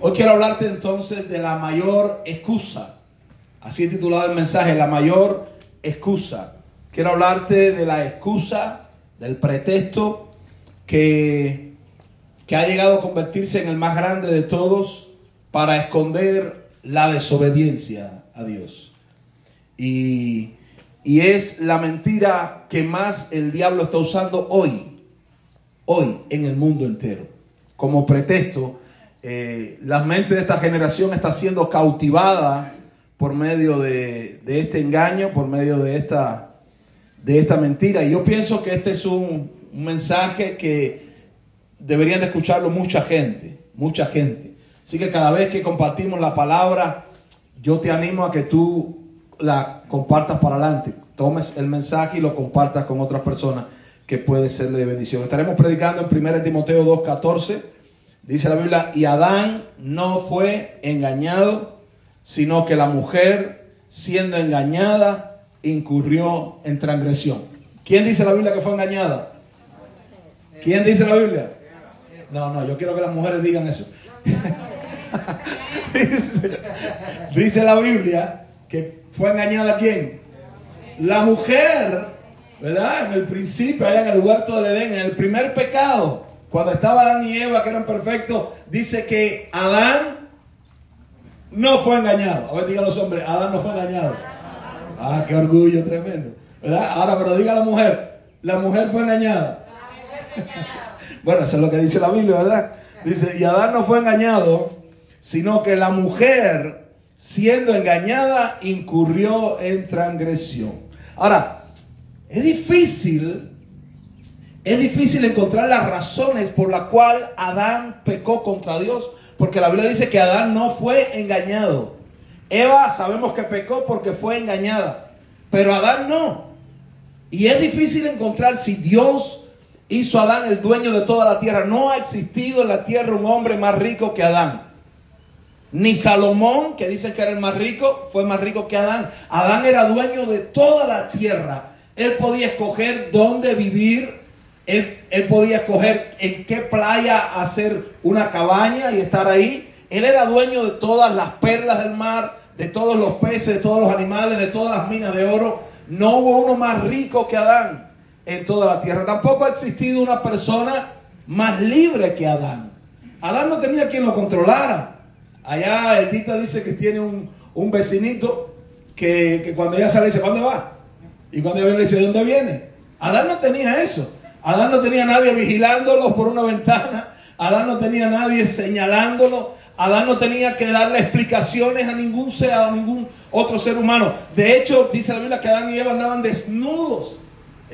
Hoy quiero hablarte entonces de la mayor excusa. Así he titulado el mensaje, la mayor excusa. Quiero hablarte de la excusa, del pretexto que, que ha llegado a convertirse en el más grande de todos para esconder la desobediencia a Dios. Y, y es la mentira que más el diablo está usando hoy, hoy en el mundo entero, como pretexto eh, la mente de esta generación está siendo cautivada por medio de, este engaño, por medio de esta, de esta mentira. Y yo pienso que este es un, mensaje que deberían escucharlo mucha gente, mucha gente. Así que cada vez que compartimos la palabra, yo te animo a que tú la compartas para adelante. Tomes el mensaje y lo compartas con otras personas que puede serle de bendición. Estaremos predicando en 1 Timoteo 2.14 Dice la Biblia, y Adán no fue engañado, sino que la mujer, siendo engañada, incurrió en transgresión. ¿Quién dice la Biblia que fue engañada? ¿Quién dice la Biblia? No, no, yo quiero que las mujeres digan eso. dice, la Biblia que fue engañada quién? La mujer, ¿verdad? En el principio, allá en el huerto del Edén, en el primer pecado. Cuando estaba Adán y Eva, que eran perfectos, dice que Adán no fue engañado. A ver, digan los hombres, Adán no fue engañado. Ah, qué orgullo tremendo. Ahora, pero diga la mujer, la mujer fue engañada. bueno, eso es lo que dice la Biblia, ¿verdad? Dice, y Adán no fue engañado, sino que la mujer, siendo engañada, incurrió en transgresión. Ahora, es difícil es difícil encontrar las razones por las cuales Adán pecó contra Dios, porque la Biblia dice que Adán no fue engañado. Eva sabemos que pecó porque fue engañada, pero Adán no. Y es difícil encontrar si Dios hizo a Adán el dueño de toda la tierra. No ha existido en la tierra un hombre más rico que Adán. Ni Salomón, que dice que era el más rico, fue más rico que Adán. Adán era dueño de toda la tierra. Él podía escoger dónde vivir, él, podía escoger en qué playa hacer una cabaña y estar ahí. Él era dueño de todas las perlas del mar, de todos los peces, de todos los animales, de todas las minas de oro. No hubo uno más rico que Adán en toda la tierra. Tampoco ha existido una persona más libre que Adán. Adán no tenía quien lo controlara. Allá Edita dice que tiene un, vecinito que, que, cuando ella sale dice, ¿dónde va? Y cuando ella viene le dice, ¿de dónde viene? Adán no tenía eso. Adán no tenía nadie vigilándolo por una ventana. Adán no tenía nadie señalándolo. Adán no tenía que darle explicaciones a ningún ser, a ningún otro ser humano. De hecho, dice la Biblia que Adán y Eva andaban desnudos.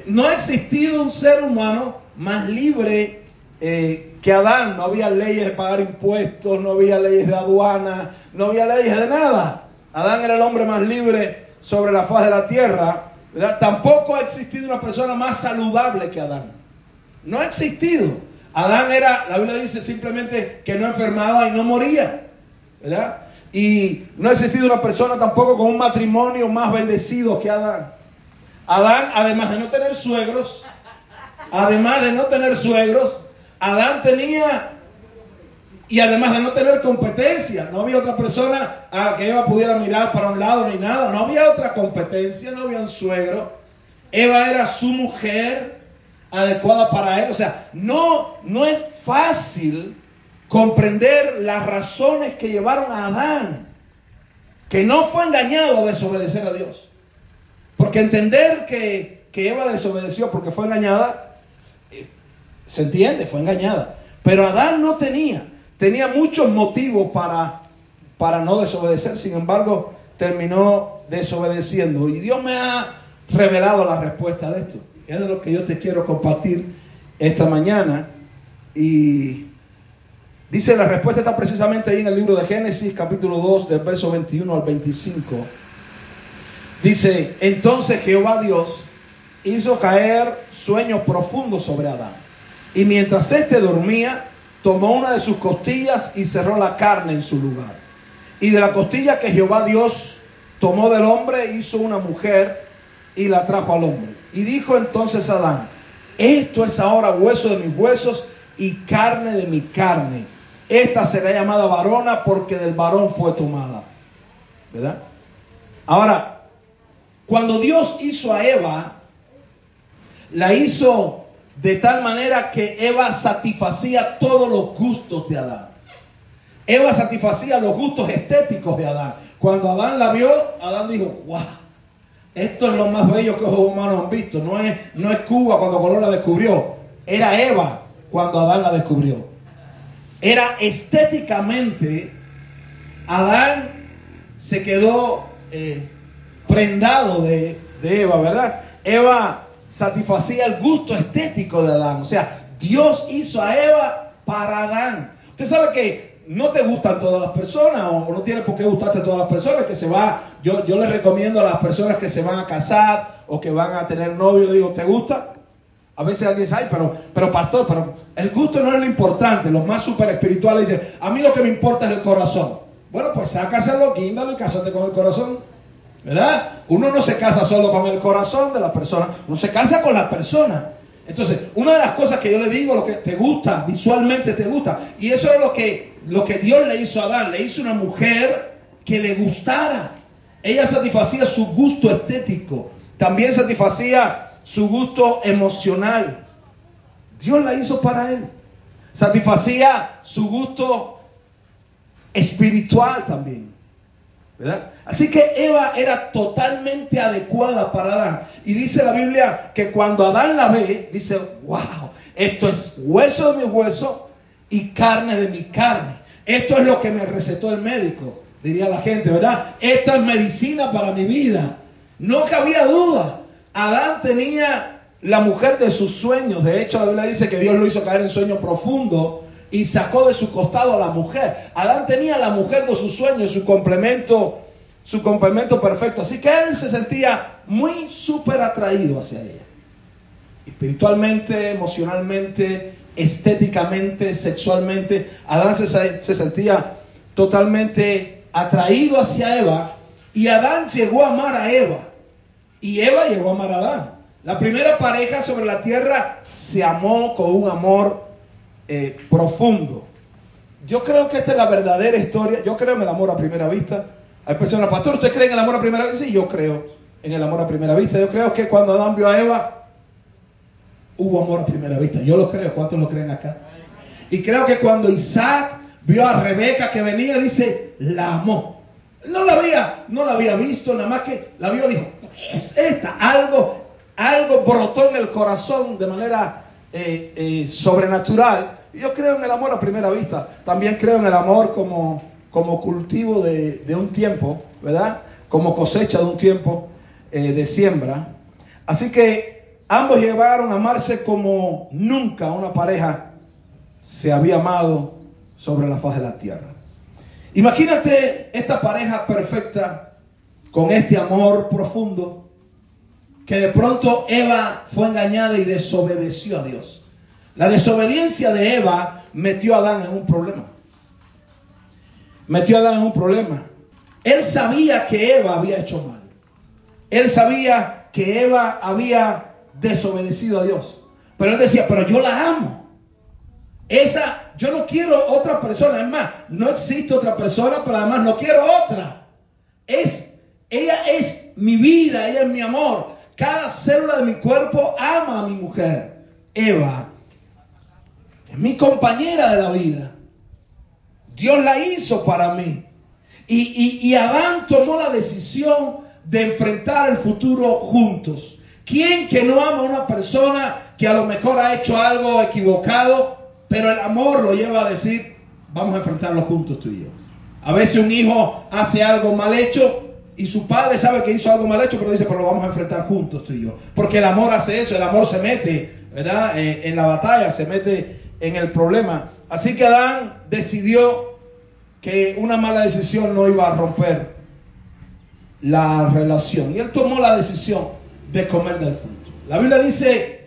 No ha existido un ser humano más libre eh, que Adán. No había leyes de pagar impuestos, no había leyes de aduana, no había leyes de nada. Adán era el hombre más libre sobre la faz de la tierra. Tampoco ha existido una persona más saludable que Adán. No ha existido. Adán era, la Biblia dice simplemente que no enfermaba y no moría. ¿Verdad? Y no ha existido una persona tampoco con un matrimonio más bendecido que Adán. Adán, además de no tener suegros, además de no tener suegros, Adán tenía, y además de no tener competencia, no había otra persona a que Eva pudiera mirar para un lado ni nada, no había otra competencia, no había un suegro. Eva era su mujer, adecuada para él. O sea, no, no es fácil comprender las razones que llevaron a Adán, que no fue engañado a desobedecer a Dios. Porque entender que, que Eva desobedeció porque fue engañada, eh, se entiende, fue engañada. Pero Adán no tenía, tenía muchos motivos para, para no desobedecer, sin embargo, terminó desobedeciendo. Y Dios me ha revelado la respuesta de esto. Es lo que yo te quiero compartir esta mañana. Y dice, la respuesta está precisamente ahí en el libro de Génesis, capítulo 2, del verso 21 al 25. Dice, entonces Jehová Dios hizo caer sueño profundo sobre Adán. Y mientras éste dormía, tomó una de sus costillas y cerró la carne en su lugar. Y de la costilla que Jehová Dios tomó del hombre, hizo una mujer y la trajo al hombre. Y dijo entonces Adán, esto es ahora hueso de mis huesos y carne de mi carne. esta será llamada varona porque del varón fue tomada. ¿Verdad? Ahora, cuando Dios hizo a Eva, la hizo de tal manera que Eva satisfacía todos los gustos de Adán. Eva satisfacía los gustos estéticos de Adán. Cuando Adán la vio, Adán dijo, wow, esto es lo más bello que los humanos han visto. No es, no es Cuba cuando Colón la descubrió. Era Eva cuando Adán la descubrió. Era estéticamente, Adán se quedó eh, prendado de, Eva, ¿verdad? Eva satisfacía el gusto estético de Adán. O sea, Dios hizo a Eva para Adán. Usted sabe que no te gustan todas las personas o no tiene por qué gustarte todas las personas que se va. Yo, yo les recomiendo a las personas que se van a casar o que van a tener novio, le digo, ¿te gusta? A veces alguien dice, ay, pero, pero pastor, pero el gusto no es lo importante. Los más super espirituales dicen, a mí lo que me importa es el corazón. Bueno, pues sácaselo, guíndalo y cásate con el corazón. ¿Verdad? Uno no se casa solo con el corazón de la persona, uno se casa con la persona. Entonces, una de las cosas que yo le digo, lo que te gusta, visualmente te gusta, y eso es lo que, lo que Dios le hizo a Adán, le hizo una mujer que le gustara. Ella satisfacía su gusto estético, también satisfacía su gusto emocional. Dios la hizo para él. Satisfacía su gusto espiritual también. Así que Eva era totalmente adecuada para Adán. Y dice la Biblia que cuando Adán la ve, dice, wow, esto es hueso de mi hueso y carne de mi carne. Esto es lo que me recetó el médico, diría la gente, ¿verdad? Esta es medicina para mi vida. No cabía duda. Adán tenía la mujer de sus sueños. De hecho, la Biblia dice que Dios lo hizo caer en sueño profundo y sacó de su costado a la mujer. Adán tenía la mujer de sus sueños, su complemento, su complemento perfecto. Así que él se sentía muy súper atraído hacia ella. Espiritualmente, emocionalmente, estéticamente, sexualmente. Adán se, se sentía totalmente atraído hacia Eva y Adán llegó a amar a Eva y Eva llegó a amar a Adán. La primera pareja sobre la tierra se amó con un amor eh, profundo. Yo creo que esta es la verdadera historia. Yo creo en el amor a primera vista. Hay personas, pastor, ¿usted cree en el amor a primera vista? Sí, yo creo en el amor a primera vista. Yo creo que cuando Adán vio a Eva, hubo amor a primera vista. Yo lo creo. ¿Cuántos lo creen acá? Y creo que cuando Isaac vio a Rebeca que venía, dice, la amó. No la había, no la había visto, nada más que la vio, dijo, es esta, algo, algo brotó en el corazón de manera eh, eh, sobrenatural. Yo creo en el amor a primera vista. También creo en el amor como, como cultivo de, un tiempo, ¿verdad? Como cosecha de un tiempo eh, de siembra. Así que ambos llegaron a amarse como nunca una pareja se había amado sobre la faz de la tierra. Imagínate esta pareja perfecta con este amor profundo que de pronto Eva fue engañada y desobedeció a Dios. La desobediencia de Eva metió a Adán en un problema. Metió a Adán en un problema. Él sabía que Eva había hecho mal. Él sabía que Eva había desobedecido a Dios. Pero él decía, pero yo la amo. Esa, yo no quiero otra persona. Es más, no existe otra persona, pero además no quiero otra. Es, ella es mi vida, ella es mi amor. Cada célula de mi cuerpo ama a mi mujer, Eva. Es mi compañera de la vida. Dios la hizo para mí. Y, y, Adán tomó la decisión de enfrentar el futuro juntos. ¿Quién que no ama a una persona que a lo mejor ha hecho algo equivocado, pero el amor lo lleva a decir, vamos a enfrentarlo juntos tú y yo? A veces un hijo hace algo mal hecho y su padre sabe que hizo algo mal hecho, pero dice, pero lo vamos a enfrentar juntos tú y yo. Porque el amor hace eso, el amor se mete, ¿verdad? Eh, en la batalla, se mete en el problema. Así que Adán decidió que una mala decisión no iba a romper la relación. Y él tomó la decisión de comer del fruto. La Biblia dice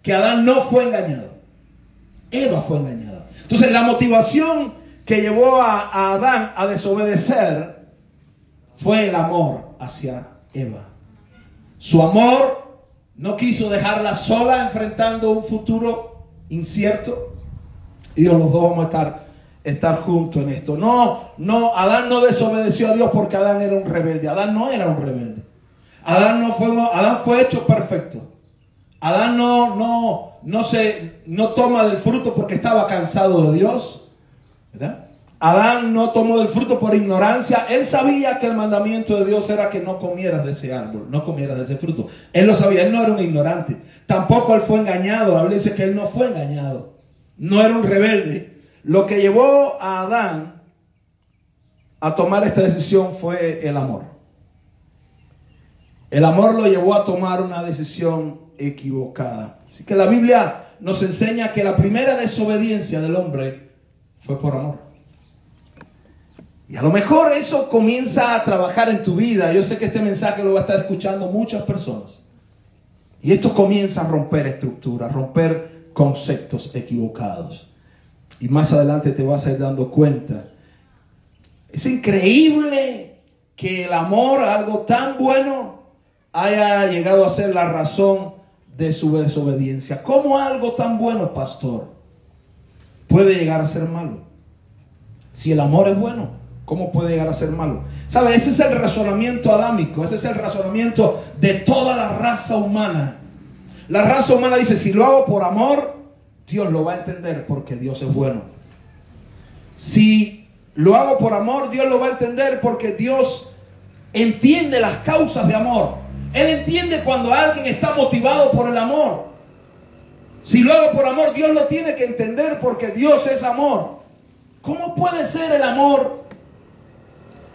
que Adán no fue engañado. Eva fue engañada. Entonces la motivación que llevó a, Adán a desobedecer fue el amor hacia Eva. Su amor no quiso dejarla sola enfrentando un futuro incierto. Y los dos vamos a estar estar juntos en esto. No, no, Adán no desobedeció a Dios porque Adán era un rebelde. Adán no era un rebelde. Adán no fue, Adán fue hecho perfecto. Adán no, no, no se, no toma del fruto porque estaba cansado de Dios. ¿verdad? Adán no tomó del fruto por ignorancia. Él sabía que el mandamiento de Dios era que no comieras de ese árbol, no comieras de ese fruto. Él lo sabía, él no era un ignorante. Tampoco él fue engañado. La Biblia dice que él no fue engañado. No era un rebelde. Lo que llevó a Adán a tomar esta decisión fue el amor. El amor lo llevó a tomar una decisión equivocada. Así que la Biblia nos enseña que la primera desobediencia del hombre fue por amor. Y a lo mejor eso comienza a trabajar en tu vida. Yo sé que este mensaje lo va a estar escuchando muchas personas. Y esto comienza a romper estructuras, romper conceptos equivocados. Y más adelante te vas a ir dando cuenta. Es increíble que el amor, algo tan bueno, haya llegado a ser la razón de su desobediencia. ¿Cómo algo tan bueno, pastor, puede llegar a ser malo? Si el amor es bueno. ¿Cómo puede llegar a ser malo? ¿Sabe? Ese es el razonamiento adámico, ese es el razonamiento de toda la raza humana. La raza humana dice, si lo hago por amor, Dios lo va a entender porque Dios es bueno. Si lo hago por amor, Dios lo va a entender porque Dios entiende las causas de amor. Él entiende cuando alguien está motivado por el amor. Si lo hago por amor, Dios lo tiene que entender porque Dios es amor. ¿Cómo puede ser el amor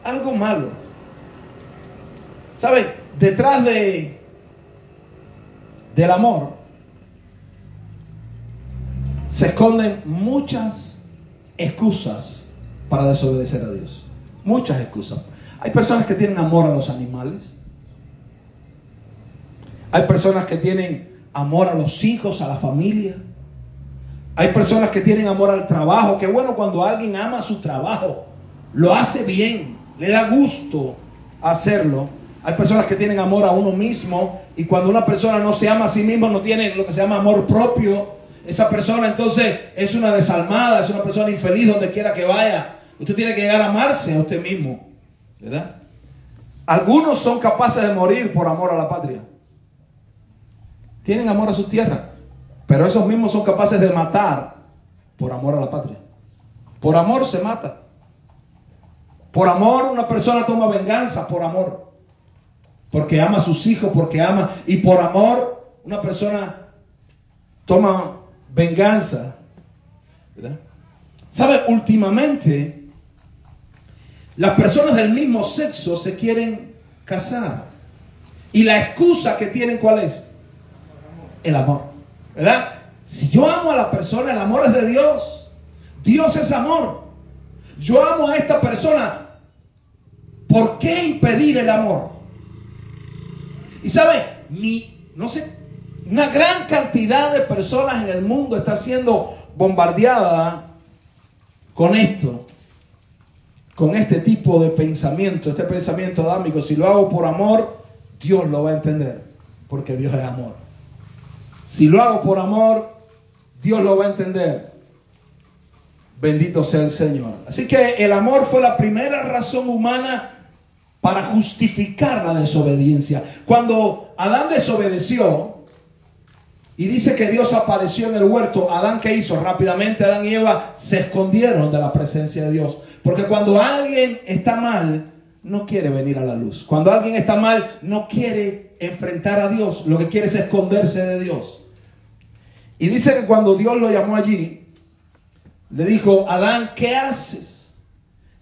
algo malo. ¿Sabe? Detrás de del amor se esconden muchas excusas para desobedecer a Dios. Muchas excusas. Hay personas que tienen amor a los animales. Hay personas que tienen amor a los hijos, a la familia. Hay personas que tienen amor al trabajo. Qué bueno cuando alguien ama su trabajo. Lo hace bien le da gusto hacerlo. Hay personas que tienen amor a uno mismo y cuando una persona no se ama a sí mismo, no tiene lo que se llama amor propio, esa persona entonces es una desalmada, es una persona infeliz donde quiera que vaya. Usted tiene que llegar a amarse a usted mismo, ¿verdad? Algunos son capaces de morir por amor a la patria. Tienen amor a su tierra, pero esos mismos son capaces de matar por amor a la patria. Por amor se mata. Por amor una persona toma venganza, por amor. Porque ama a sus hijos, porque ama. Y por amor una persona toma venganza. ¿verdad? ¿Sabe? Últimamente las personas del mismo sexo se quieren casar. Y la excusa que tienen, ¿cuál es? El amor. ¿Verdad? Si yo amo a la persona, el amor es de Dios. Dios es amor. Yo amo a esta persona. ¿Por qué impedir el amor? Y sabe, ni, no sé, una gran cantidad de personas en el mundo está siendo bombardeada con esto, con este tipo de pensamiento, este pensamiento adámico. Si lo hago por amor, Dios lo va a entender, porque Dios es amor. Si lo hago por amor, Dios lo va a entender. Bendito sea el Señor. Así que el amor fue la primera razón humana para justificar la desobediencia. Cuando Adán desobedeció y dice que Dios apareció en el huerto, Adán qué hizo? Rápidamente Adán y Eva se escondieron de la presencia de Dios. Porque cuando alguien está mal, no quiere venir a la luz. Cuando alguien está mal, no quiere enfrentar a Dios. Lo que quiere es esconderse de Dios. Y dice que cuando Dios lo llamó allí, le dijo, Adán, ¿qué haces?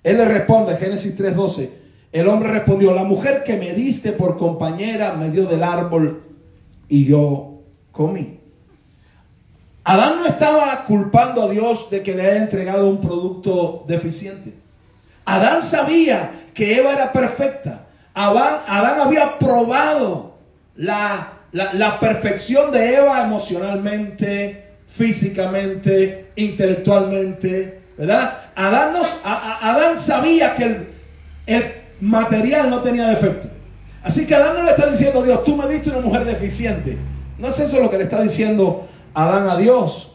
Él le responde, Génesis 3:12, el hombre respondió, la mujer que me diste por compañera me dio del árbol y yo comí. Adán no estaba culpando a Dios de que le haya entregado un producto deficiente. Adán sabía que Eva era perfecta. Adán, Adán había probado la, la, perfección de Eva emocionalmente, físicamente, intelectualmente, ¿verdad? Adán, Adán sabía que el, el material no tenía defecto. Así que Adán no le está diciendo a Dios, tú me diste una mujer deficiente. No es eso lo que le está diciendo Adán a Dios.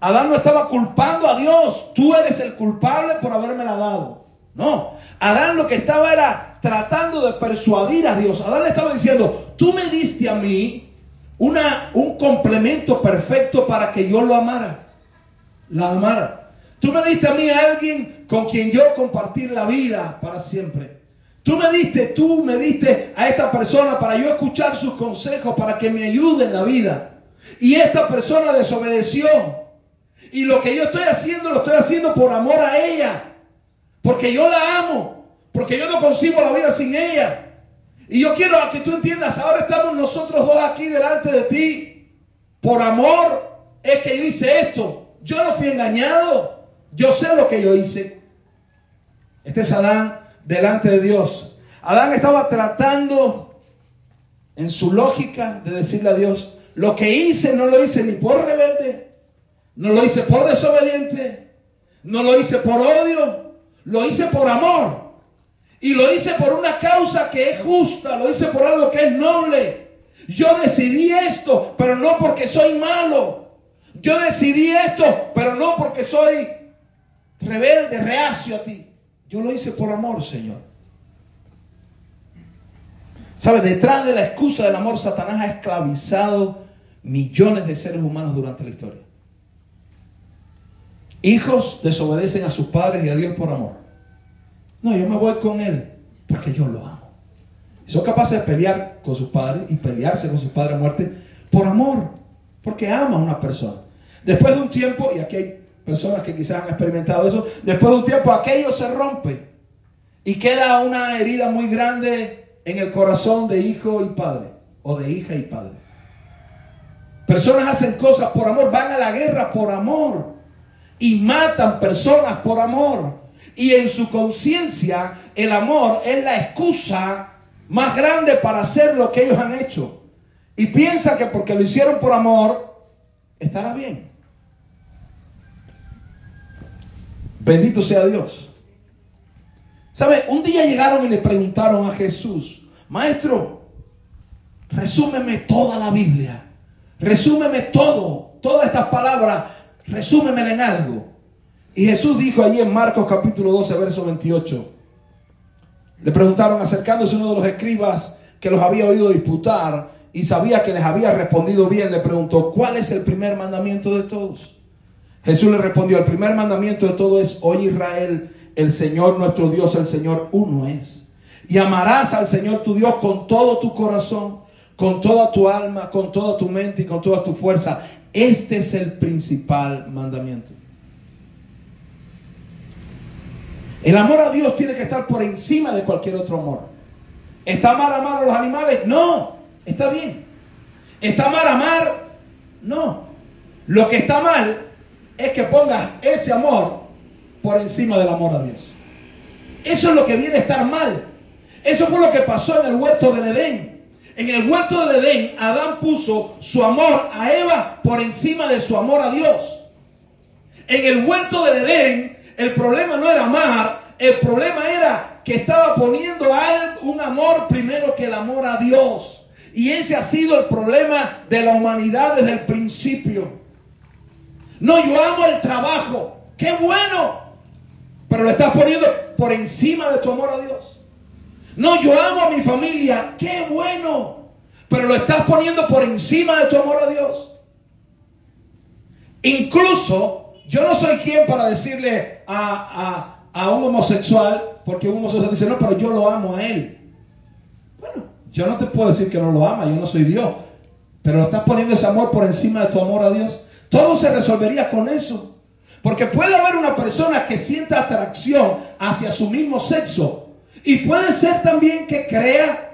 Adán no estaba culpando a Dios. Tú eres el culpable por habérmela dado. No. Adán lo que estaba era tratando de persuadir a Dios. Adán le estaba diciendo, tú me diste a mí una, un complemento perfecto para que yo lo amara. La amara. Tú me diste a mí a alguien con quien yo compartir la vida para siempre. Tú me diste, tú me diste a esta persona para yo escuchar sus consejos, para que me ayude en la vida. Y esta persona desobedeció. Y lo que yo estoy haciendo lo estoy haciendo por amor a ella. Porque yo la amo. Porque yo no concibo la vida sin ella. Y yo quiero que tú entiendas, ahora estamos nosotros dos aquí delante de ti. Por amor es que yo hice esto. Yo no fui engañado. Yo sé lo que yo hice. Este es Adán delante de Dios. Adán estaba tratando en su lógica de decirle a Dios, lo que hice no lo hice ni por rebelde, no lo hice por desobediente, no lo hice por odio, lo hice por amor. Y lo hice por una causa que es justa, lo hice por algo que es noble. Yo decidí esto, pero no porque soy malo. Yo decidí esto, pero no porque soy rebelde, reacio a ti. Yo lo hice por amor, Señor. ¿Sabe? Detrás de la excusa del amor, Satanás ha esclavizado millones de seres humanos durante la historia. Hijos desobedecen a sus padres y a Dios por amor. No, yo me voy con él porque yo lo amo. son capaces de pelear con sus padres y pelearse con sus padres a muerte por amor, porque ama a una persona. Después de un tiempo, y aquí hay personas que quizás han experimentado eso, después de un tiempo aquello se rompe y queda una herida muy grande en el corazón de hijo y padre, o de hija y padre. Personas hacen cosas por amor, van a la guerra por amor y matan personas por amor. Y en su conciencia el amor es la excusa más grande para hacer lo que ellos han hecho. Y piensan que porque lo hicieron por amor, estará bien. Bendito sea Dios. ¿Sabe? Un día llegaron y le preguntaron a Jesús, Maestro, resúmeme toda la Biblia. Resúmeme todo, todas estas palabras, resúmemela en algo. Y Jesús dijo allí en Marcos capítulo 12, verso 28. Le preguntaron acercándose uno de los escribas que los había oído disputar y sabía que les había respondido bien, le preguntó, ¿cuál es el primer mandamiento de todos? Jesús le respondió, el primer mandamiento de todo es, oye Israel, el Señor nuestro Dios, el Señor uno es. Y amarás al Señor tu Dios con todo tu corazón, con toda tu alma, con toda tu mente y con toda tu fuerza. Este es el principal mandamiento. El amor a Dios tiene que estar por encima de cualquier otro amor. ¿Está mal amar a los animales? No, está bien. ¿Está mal amar? No. Lo que está mal es que pongas ese amor por encima del amor a Dios. Eso es lo que viene a estar mal. Eso fue lo que pasó en el huerto del Edén. En el huerto del Edén, Adán puso su amor a Eva por encima de su amor a Dios. En el huerto del Edén, el problema no era amar, el problema era que estaba poniendo un amor primero que el amor a Dios. Y ese ha sido el problema de la humanidad desde el principio. No, yo amo el trabajo. Qué bueno. Pero lo estás poniendo por encima de tu amor a Dios. No, yo amo a mi familia. Qué bueno. Pero lo estás poniendo por encima de tu amor a Dios. Incluso, yo no soy quien para decirle a, un homosexual, porque un homosexual dice, no, pero yo lo amo a él. Bueno, yo no te puedo decir que no lo ama, yo no soy Dios. Pero estás poniendo ese amor por encima de tu amor a Dios. Todo se resolvería con eso. Porque puede haber una persona que sienta atracción hacia su mismo sexo, y puede ser también que crea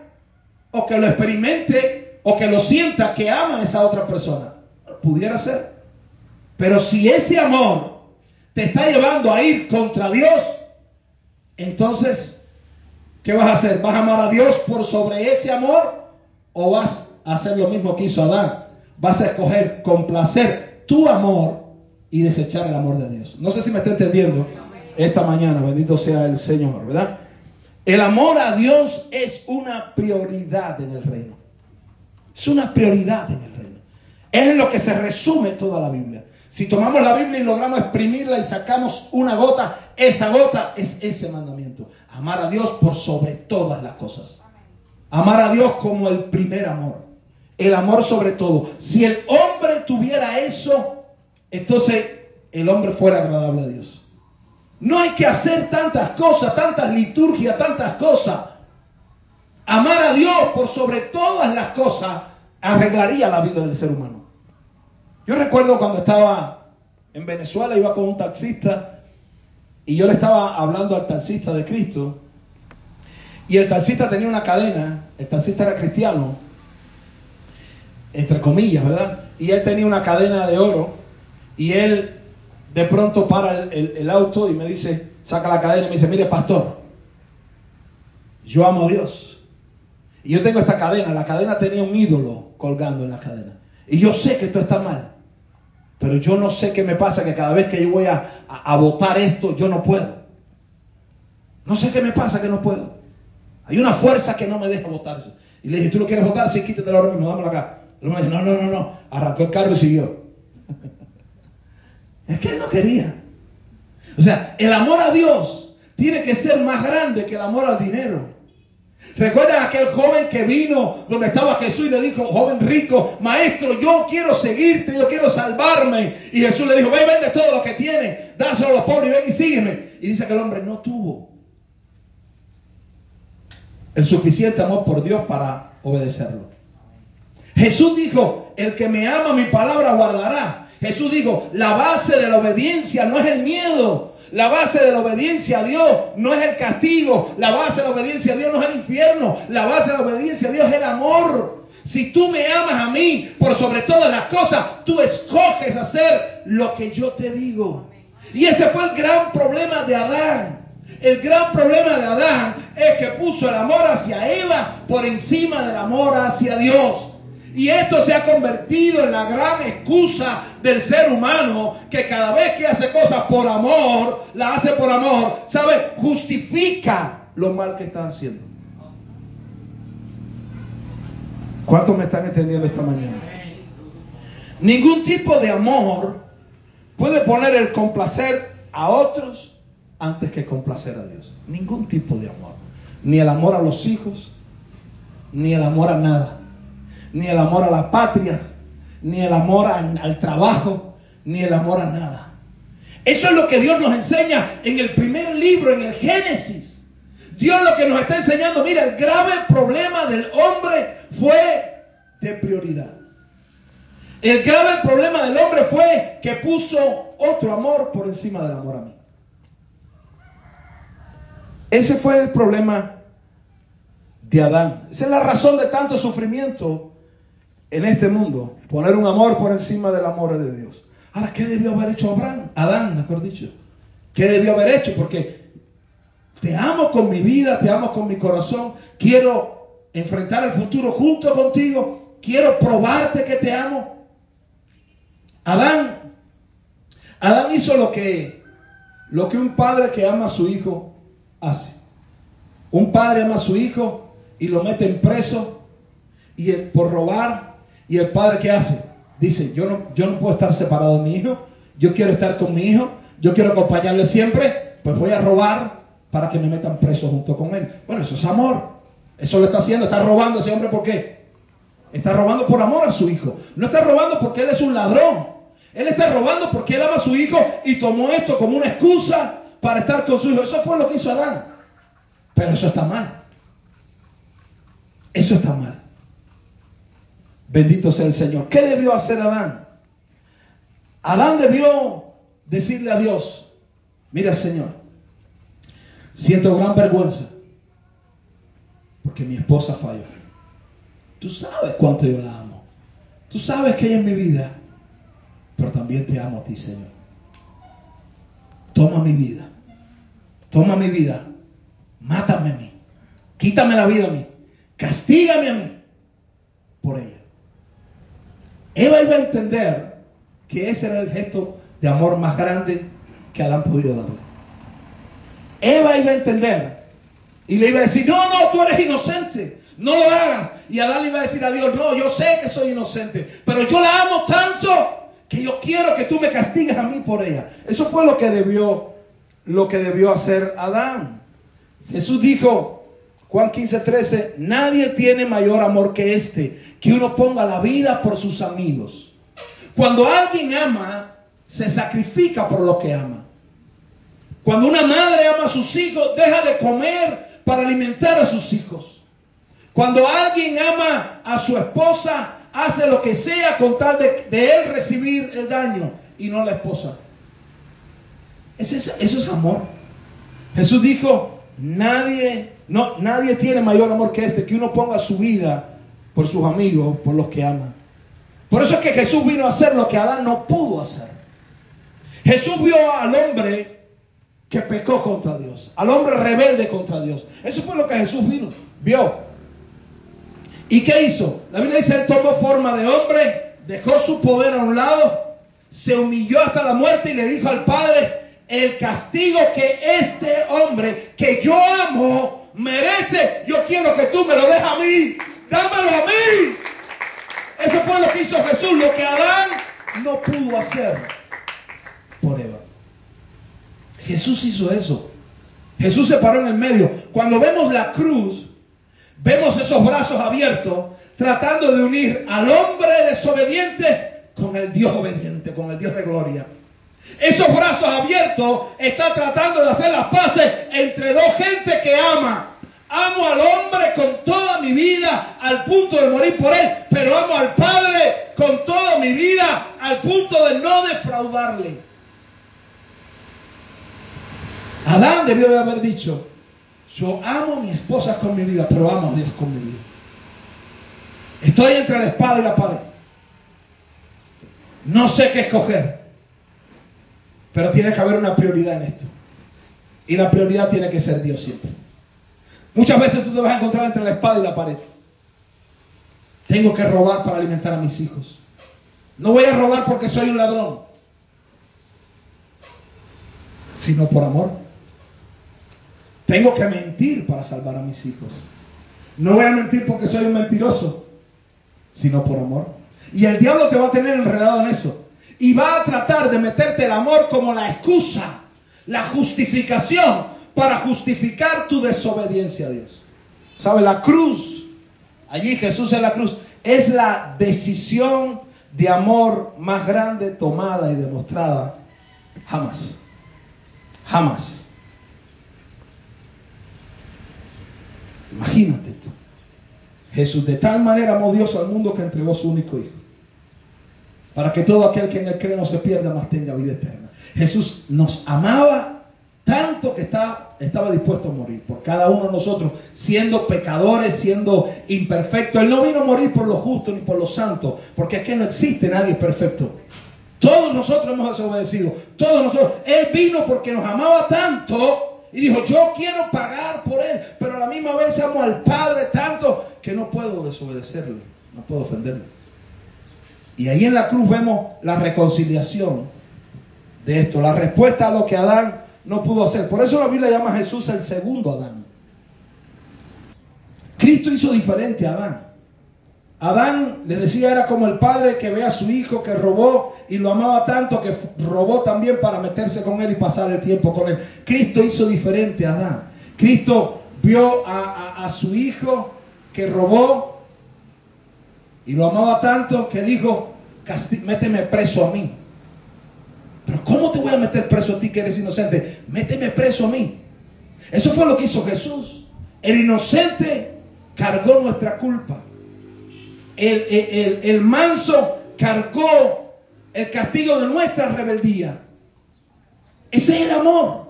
o que lo experimente o que lo sienta que ama a esa otra persona. Pudiera ser. Pero si ese amor te está llevando a ir contra Dios, entonces, ¿qué vas a hacer? ¿Vas a amar a Dios por sobre ese amor o vas a hacer lo mismo que hizo Adán? Vas a escoger complacer tu amor y desechar el amor de Dios. No sé si me está entendiendo esta mañana, bendito sea el Señor, ¿verdad? El amor a Dios es una prioridad en el reino. Es una prioridad en el reino. Es en lo que se resume toda la Biblia. Si tomamos la Biblia y logramos exprimirla y sacamos una gota, esa gota es ese mandamiento. Amar a Dios por sobre todas las cosas. Amar a Dios como el primer amor. El amor sobre todo. Si el hombre tuviera eso, entonces el hombre fuera agradable a Dios. No hay que hacer tantas cosas, tantas liturgias, tantas cosas. Amar a Dios por sobre todas las cosas arreglaría la vida del ser humano. Yo recuerdo cuando estaba en Venezuela, iba con un taxista y yo le estaba hablando al taxista de Cristo y el taxista tenía una cadena, el taxista era cristiano, entre comillas, ¿verdad? Y él tenía una cadena de oro y él de pronto para el, auto y me dice, saca la cadena y me dice, mire pastor, yo amo a Dios. Y yo tengo esta cadena, la cadena tenía un ídolo colgando en la cadena. Y yo sé que esto está mal. Pero yo no sé qué me pasa, que cada vez que yo voy a, a, votar esto, yo no puedo. No sé qué me pasa que no puedo. Hay una fuerza que no me deja votar eso. Y le dije, ¿tú lo quieres votar? Sí, quítatelo ahora mismo, dámelo acá. Y me dice, no, no, no, no. Arrancó el carro y siguió. es que él no quería. O sea, el amor a Dios tiene que ser más grande que el amor al dinero. ¿Recuerdan aquel joven que vino donde estaba Jesús y le dijo, joven rico, maestro, yo quiero seguirte, yo quiero salvarme? Y Jesús le dijo, ve, vende todo lo que tiene, dáselo a los pobres y ven y sígueme. Y dice que el hombre no tuvo el suficiente amor por Dios para obedecerlo. Jesús dijo, el que me ama mi palabra guardará. Jesús dijo, la base de la obediencia no es el miedo, la base de la obediencia a Dios no es el castigo. La base de la obediencia a Dios no es el infierno. La base de la obediencia a Dios es el amor. Si tú me amas a mí por sobre todas las cosas, tú escoges hacer lo que yo te digo. Y ese fue el gran problema de Adán. El gran problema de Adán es que puso el amor hacia Eva por encima del amor hacia Dios. Y esto se ha convertido en la gran excusa del ser humano que cada vez que hace cosas por amor, la hace por amor, ¿sabe? Justifica lo mal que está haciendo. ¿Cuántos me están entendiendo esta mañana? Ningún tipo de amor puede poner el complacer a otros antes que complacer a Dios. Ningún tipo de amor. Ni el amor a los hijos, ni el amor a nada ni el amor a la patria, ni el amor al trabajo, ni el amor a nada. Eso es lo que Dios nos enseña en el primer libro, en el Génesis. Dios lo que nos está enseñando, mira, el grave problema del hombre fue de prioridad. El grave problema del hombre fue que puso otro amor por encima del amor a mí. Ese fue el problema de Adán. Esa es la razón de tanto sufrimiento en este mundo, poner un amor por encima del amor de Dios. Ahora, ¿qué debió haber hecho Abraham? Adán, mejor dicho. ¿Qué debió haber hecho? Porque te amo con mi vida, te amo con mi corazón, quiero enfrentar el futuro junto contigo, quiero probarte que te amo. Adán, Adán hizo lo que, lo que un padre que ama a su hijo hace. Un padre ama a su hijo y lo mete en preso y por robar y el padre ¿qué hace? Dice, yo no, yo no puedo estar separado de mi hijo, yo quiero estar con mi hijo, yo quiero acompañarle siempre, pues voy a robar para que me metan preso junto con él. Bueno, eso es amor. Eso lo está haciendo, está robando ese hombre ¿por qué? Está robando por amor a su hijo. No está robando porque él es un ladrón. Él está robando porque él ama a su hijo y tomó esto como una excusa para estar con su hijo. Eso fue lo que hizo Adán. Pero eso está mal. Eso está mal. Bendito sea el Señor. ¿Qué debió hacer Adán? Adán debió decirle a Dios, mira Señor, siento gran vergüenza porque mi esposa falló. Tú sabes cuánto yo la amo. Tú sabes que ella es mi vida, pero también te amo a ti, Señor. Toma mi vida. Toma mi vida. Mátame a mí. Quítame la vida a mí. Castígame a mí por ella. Eva iba a entender que ese era el gesto de amor más grande que Adán podía darle. Eva iba a entender y le iba a decir, no, no, tú eres inocente, no lo hagas. Y Adán le iba a decir a Dios, no, yo sé que soy inocente, pero yo la amo tanto que yo quiero que tú me castigues a mí por ella. Eso fue lo que debió, lo que debió hacer Adán. Jesús dijo, Juan 15, 13, nadie tiene mayor amor que este, que uno ponga la vida por sus amigos. Cuando alguien ama, se sacrifica por lo que ama. Cuando una madre ama a sus hijos, deja de comer para alimentar a sus hijos. Cuando alguien ama a su esposa, hace lo que sea con tal de, él recibir el daño y no la esposa. eso es amor. Jesús dijo, nadie, no, nadie tiene mayor amor que este, que uno ponga su vida por sus amigos, por los que ama. Por eso es que Jesús vino a hacer lo que Adán no pudo hacer. Jesús vio al hombre que pecó contra Dios, al hombre rebelde contra Dios. Eso fue lo que Jesús vino, vio. ¿Y qué hizo? La Biblia dice, él tomó forma de hombre, dejó su poder a un lado, se humilló hasta la muerte y le dijo al Padre, el castigo que este hombre que yo amo merece, yo quiero que tú me lo dejes a mí, dámelo a mí. Eso fue lo que hizo Jesús, lo que Adán no pudo hacer por Eva. Jesús hizo eso. Jesús se paró en el medio. Cuando vemos la cruz, vemos esos brazos abiertos tratando de unir al hombre desobediente con el Dios obediente, con el Dios de gloria. Esos brazos abiertos están tratando de hacer las paces entre dos gente que ama. Amo al hombre con toda mi vida al punto de morir por él, pero amo al Padre con toda mi vida al punto de no defraudarle. Adán debió de haber dicho, yo amo a mi esposa con mi vida, pero amo a Dios con mi vida. Estoy entre la espada y la pared. No sé qué escoger. Pero tiene que haber una prioridad en esto. Y la prioridad tiene que ser Dios siempre. Muchas veces tú te vas a encontrar entre la espada y la pared. Tengo que robar para alimentar a mis hijos. No voy a robar porque soy un ladrón, sino por amor. Tengo que mentir para salvar a mis hijos. No voy a mentir porque soy un mentiroso, sino por amor. Y el diablo te va a tener enredado en eso. Y va a tratar de meterte el amor como la excusa, la justificación para justificar tu desobediencia a Dios. ¿Sabe? La cruz, allí Jesús en la cruz, es la decisión de amor más grande tomada y demostrada jamás. Jamás. Imagínate esto. Jesús de tal manera amó Dios al mundo que entregó su único hijo. Para que todo aquel que en él cree no se pierda, más tenga vida eterna. Jesús nos amaba tanto que estaba, dispuesto a morir por cada uno de nosotros, siendo pecadores, siendo imperfectos. Él no vino a morir por los justos ni por los santos, porque aquí no existe nadie perfecto. Todos nosotros hemos desobedecido, todos nosotros. Él vino porque nos amaba tanto y dijo, yo quiero pagar por él, pero a la misma vez amo al Padre tanto que no puedo desobedecerle, no puedo ofenderle. Y ahí en la cruz vemos la reconciliación de esto, la respuesta a lo que Adán no pudo hacer. Por eso la Biblia llama a Jesús el segundo Adán. Cristo hizo diferente a Adán. Adán, le decía, era como el padre que ve a su hijo que robó y lo amaba tanto que robó también para meterse con él y pasar el tiempo con él. Cristo hizo diferente a Adán. Cristo vio a, su hijo que robó y lo amaba tanto que dijo, méteme preso a mí. Pero ¿cómo te voy a meter preso a ti que eres inocente? Méteme preso a mí. Eso fue lo que hizo Jesús. El inocente cargó nuestra culpa el, manso cargó el castigo de nuestra rebeldía. Ese es el amor.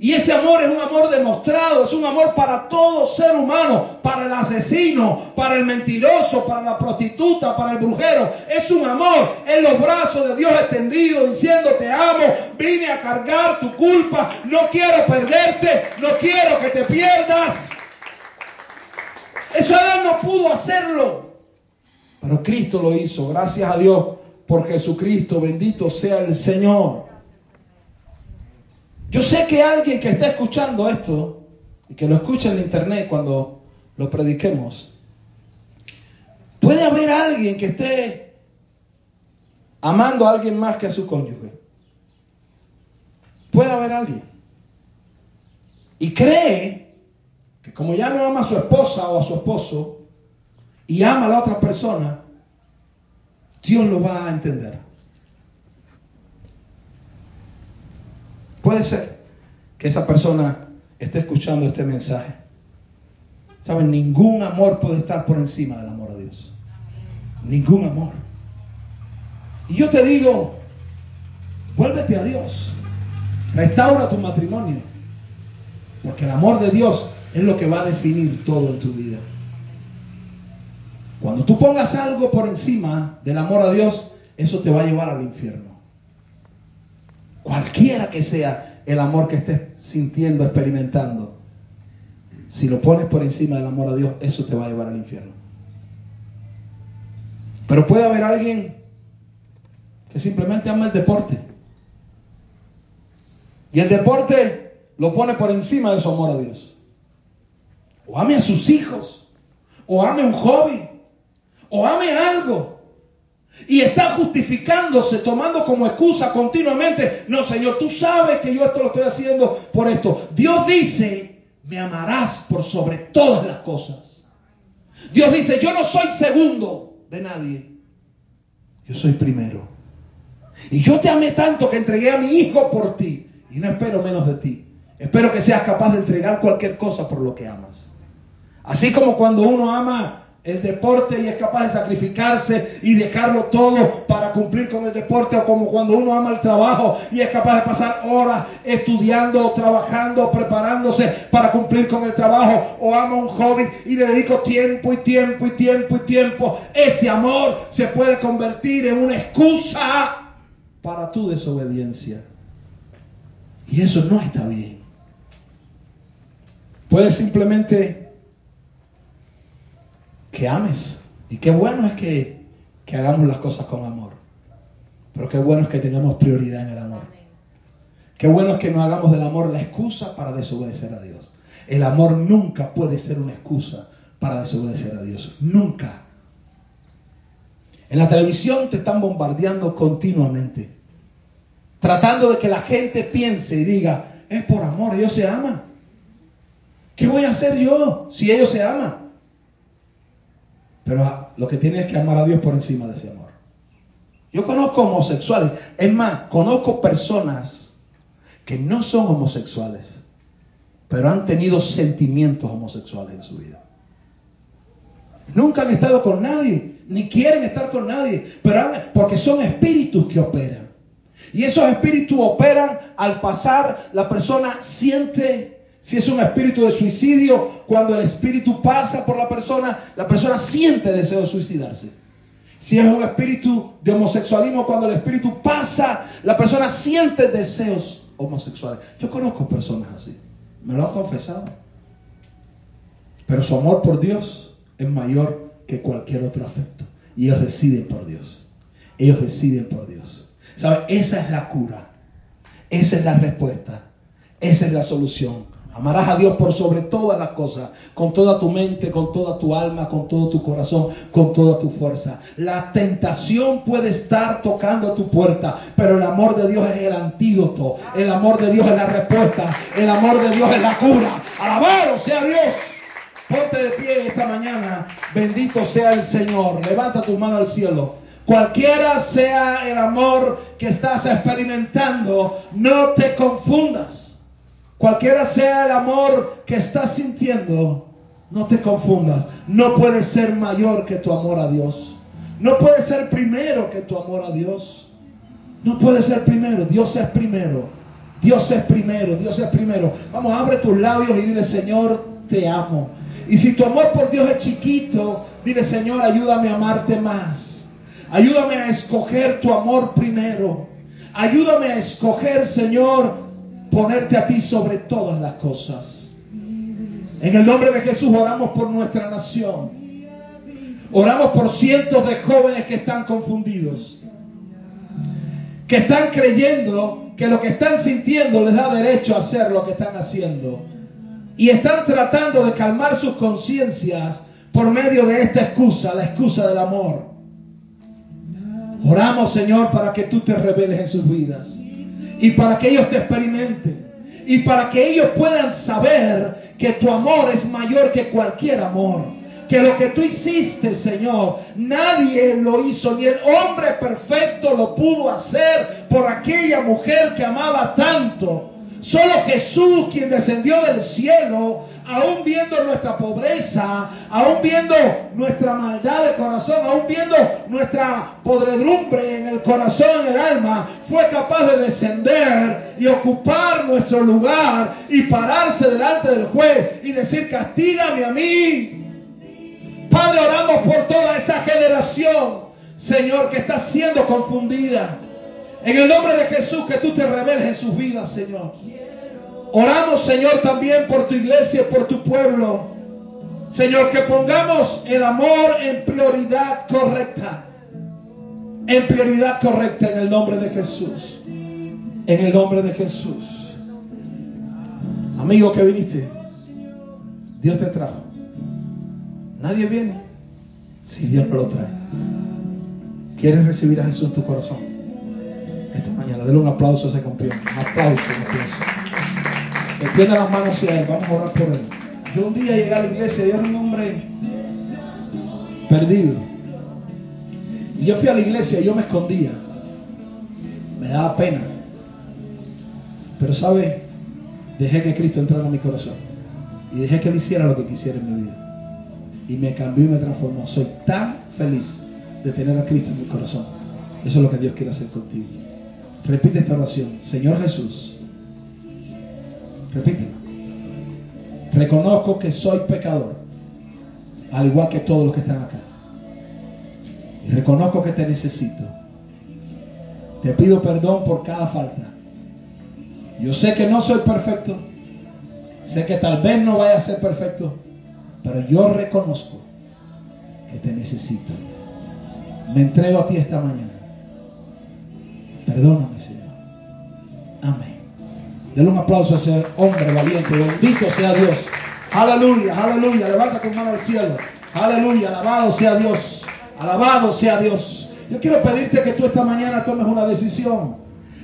Y ese amor es un amor demostrado, es un amor para todo ser humano, para el asesino, para el mentiroso, para la prostituta, para el brujero. Es un amor en los brazos de Dios extendido diciendo te amo, vine a cargar tu culpa, no quiero perderte, no quiero que te pierdas. Eso él no pudo hacerlo. Pero Cristo lo hizo, gracias a Dios, por Jesucristo, bendito sea el Señor. Yo sé que alguien que está escuchando esto, y que lo escucha en internet cuando lo prediquemos, puede haber alguien que esté amando a alguien más que a su cónyuge. Puede haber alguien. Y cree que como ya no ama a su esposa o a su esposo y ama a la otra persona, Dios lo va a entender. Puede ser que esa persona esté escuchando este mensaje. Saben, ningún amor puede estar por encima del amor a Dios. Ningún amor. Y yo te digo, vuélvete a Dios. Restaura tu matrimonio. Porque el amor de Dios es lo que va a definir todo en tu vida. Cuando tú pongas algo por encima del amor a Dios, eso te va a llevar al infierno. Cualquiera que sea el amor que estés sintiendo, experimentando, si lo pones por encima del amor a Dios, eso te va a llevar al infierno. Pero puede haber alguien que simplemente ama el deporte. Y el deporte lo pone por encima de su amor a Dios. O ame a sus hijos, o ame un hobby, o ame algo. Y está justificándose, tomando como excusa continuamente. No, Señor, tú sabes que yo esto lo estoy haciendo por esto. Dios dice, me amarás por sobre todas las cosas. Dios dice, yo no soy segundo de nadie. Yo soy primero. Y yo te amé tanto que entregué a mi hijo por ti. Y no espero menos de ti. Espero que seas capaz de entregar cualquier cosa por lo que amas. Así como cuando uno ama el deporte y es capaz de sacrificarse y dejarlo todo para cumplir con el deporte o como cuando uno ama el trabajo y es capaz de pasar horas estudiando, trabajando, preparándose para cumplir con el trabajo o ama un hobby y le dedico tiempo y tiempo y tiempo y tiempo. Ese amor se puede convertir en una excusa para tu desobediencia. Y eso no está bien. Puedes simplemente que ames. Y qué bueno es que, hagamos las cosas con amor. Pero qué bueno es que tengamos prioridad en el amor. Qué bueno es que no hagamos del amor la excusa para desobedecer a Dios. El amor nunca puede ser una excusa para desobedecer a Dios. Nunca. En la televisión te están bombardeando continuamente tratando de que la gente piense y diga, es por amor, ellos se aman. ¿Qué voy a hacer yo si ellos se aman? Pero lo que tienes es que amar a Dios por encima de ese amor. Yo conozco homosexuales, es más, conozco personas que no son homosexuales, pero han tenido sentimientos homosexuales en su vida. Nunca han estado con nadie, ni quieren estar con nadie, pero porque son espíritus que operan. Y esos espíritus operan al pasar, la persona siente, si es un espíritu de suicidio, cuando el espíritu pasa por la persona, la persona siente deseo de suicidarse. Si es un espíritu de homosexualismo, cuando el espíritu pasa, la persona siente deseos homosexuales. Yo conozco personas así, me lo han confesado. Pero su amor por Dios es mayor que cualquier otro afecto. Y ellos deciden por Dios. Ellos deciden por Dios. ¿Sabe? Esa es la cura. Esa es la respuesta. Esa es la solución. Amarás a Dios por sobre todas las cosas, con toda tu mente, con toda tu alma, con todo tu corazón, con toda tu fuerza. La tentación puede estar tocando tu puerta, pero el amor de Dios es el antídoto, el amor de Dios es la respuesta, el amor de Dios es la cura. Alabado sea Dios. Ponte de pie esta mañana. Bendito sea el Señor. Levanta tu mano al cielo. Cualquiera sea el amor que estás experimentando, no te confundas. Cualquiera sea el amor que estás sintiendo, no te confundas. No puede ser mayor que tu amor a Dios. No puede ser primero que tu amor a Dios. No puede ser primero. Dios es primero. Dios es primero. Dios es primero. Vamos, abre tus labios y dile, Señor, te amo. Y si tu amor por Dios es chiquito, dile, Señor, ayúdame a amarte más. Ayúdame a escoger tu amor primero. Ayúdame a escoger, Señor, ponerte a ti sobre todas las cosas. En el nombre de Jesús oramos por nuestra nación. Oramos por cientos de jóvenes que están confundidos. Que están creyendo que lo que están sintiendo les da derecho a hacer lo que están haciendo. Y están tratando de calmar sus conciencias por medio de esta excusa, la excusa del amor. Oramos, Señor, para que tú te reveles en sus vidas y para que ellos te experimenten y para que ellos puedan saber que tu amor es mayor que cualquier amor. Que lo que tú hiciste, Señor, nadie lo hizo, ni el hombre perfecto lo pudo hacer por aquella mujer que amaba tanto. Solo Jesús, quien descendió del cielo, aún viendo nuestra pobreza, aún viendo nuestra maldad de corazón, aún viendo nuestra podredumbre en el corazón, en el alma, fue capaz de descender y ocupar nuestro lugar y pararse delante del juez y decir, castígame a mí. Padre, oramos por toda esa generación, Señor, que está siendo confundida. En el nombre de Jesús, que tú te reveles en sus vidas, Señor. Oramos, Señor, también por tu iglesia por tu pueblo. Señor, que pongamos el amor en prioridad correcta. En prioridad correcta en el nombre de Jesús. En el nombre de Jesús. Amigo que viniste, Dios te trajo. Nadie viene si Dios no lo trae. ¿Quieres recibir a Jesús en tu corazón? Esta mañana, dale un aplauso a ese campeón. Un aplauso, un aplauso. Extienda las manos hacia Él, vamos a orar por Él. Yo un día llegué a la iglesia y era un hombre perdido. Y yo fui a la iglesia y yo me escondía. Me daba pena. Pero, ¿sabe? Dejé que Cristo entrara en mi corazón. Y dejé que Él hiciera lo que quisiera en mi vida. Y me cambió y me transformó. Soy tan feliz de tener a Cristo en mi corazón. Eso es lo que Dios quiere hacer contigo. Repite esta oración. Señor Jesús. Repítela. Reconozco que soy pecador. Al igual que todos los que están acá. Y reconozco que te necesito. Te pido perdón por cada falta. Yo sé que no soy perfecto. Sé que tal vez no vaya a ser perfecto. Pero yo reconozco que te necesito. Me entrego a ti esta mañana. Perdóname, Señor. Amén. Denle un aplauso a ese hombre valiente. Bendito sea Dios. Aleluya, aleluya. Levanta tu mano al cielo. Aleluya. Alabado sea Dios. Alabado sea Dios. Yo quiero pedirte que tú esta mañana tomes una decisión.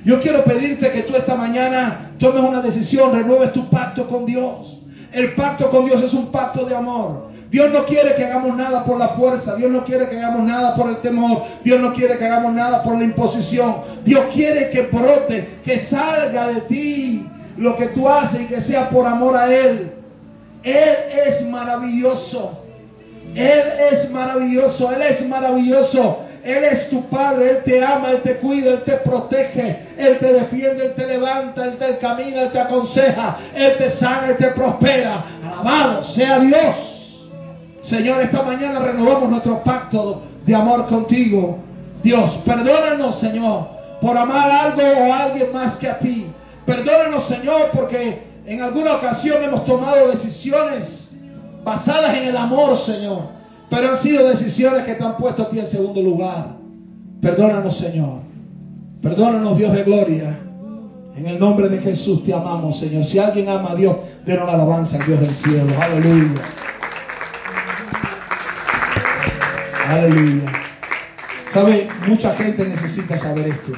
Yo quiero pedirte que tú esta mañana tomes una decisión, renueves tu pacto con Dios. El pacto con Dios es un pacto de amor. Dios no quiere que hagamos nada por la fuerza. Dios no quiere que hagamos nada por el temor. Dios no quiere que hagamos nada por la imposición. Dios quiere que brote, que salga de ti lo que tú haces y que sea por amor a Él. Él es maravilloso. Él es maravilloso. Él es maravilloso. Él es tu Padre, Él te ama, Él te cuida, Él te protege, Él te defiende, Él te levanta, Él te camina, Él te aconseja, Él te sana, Él te prospera. Alabado sea Dios. Señor, esta mañana renovamos nuestro pacto de amor contigo. Dios, perdónanos, Señor, por amar algo o a alguien más que a ti. Perdónanos, Señor, porque en alguna ocasión hemos tomado decisiones basadas en el amor, Señor. Pero han sido decisiones que te han puesto a ti en segundo lugar. Perdónanos, Señor. Perdónanos, Dios de gloria. En el nombre de Jesús te amamos, Señor. Si alguien ama a Dios, denos la alabanza al Dios del cielo. Aleluya. Aleluya. ¿Sabe? Mucha gente necesita saber esto.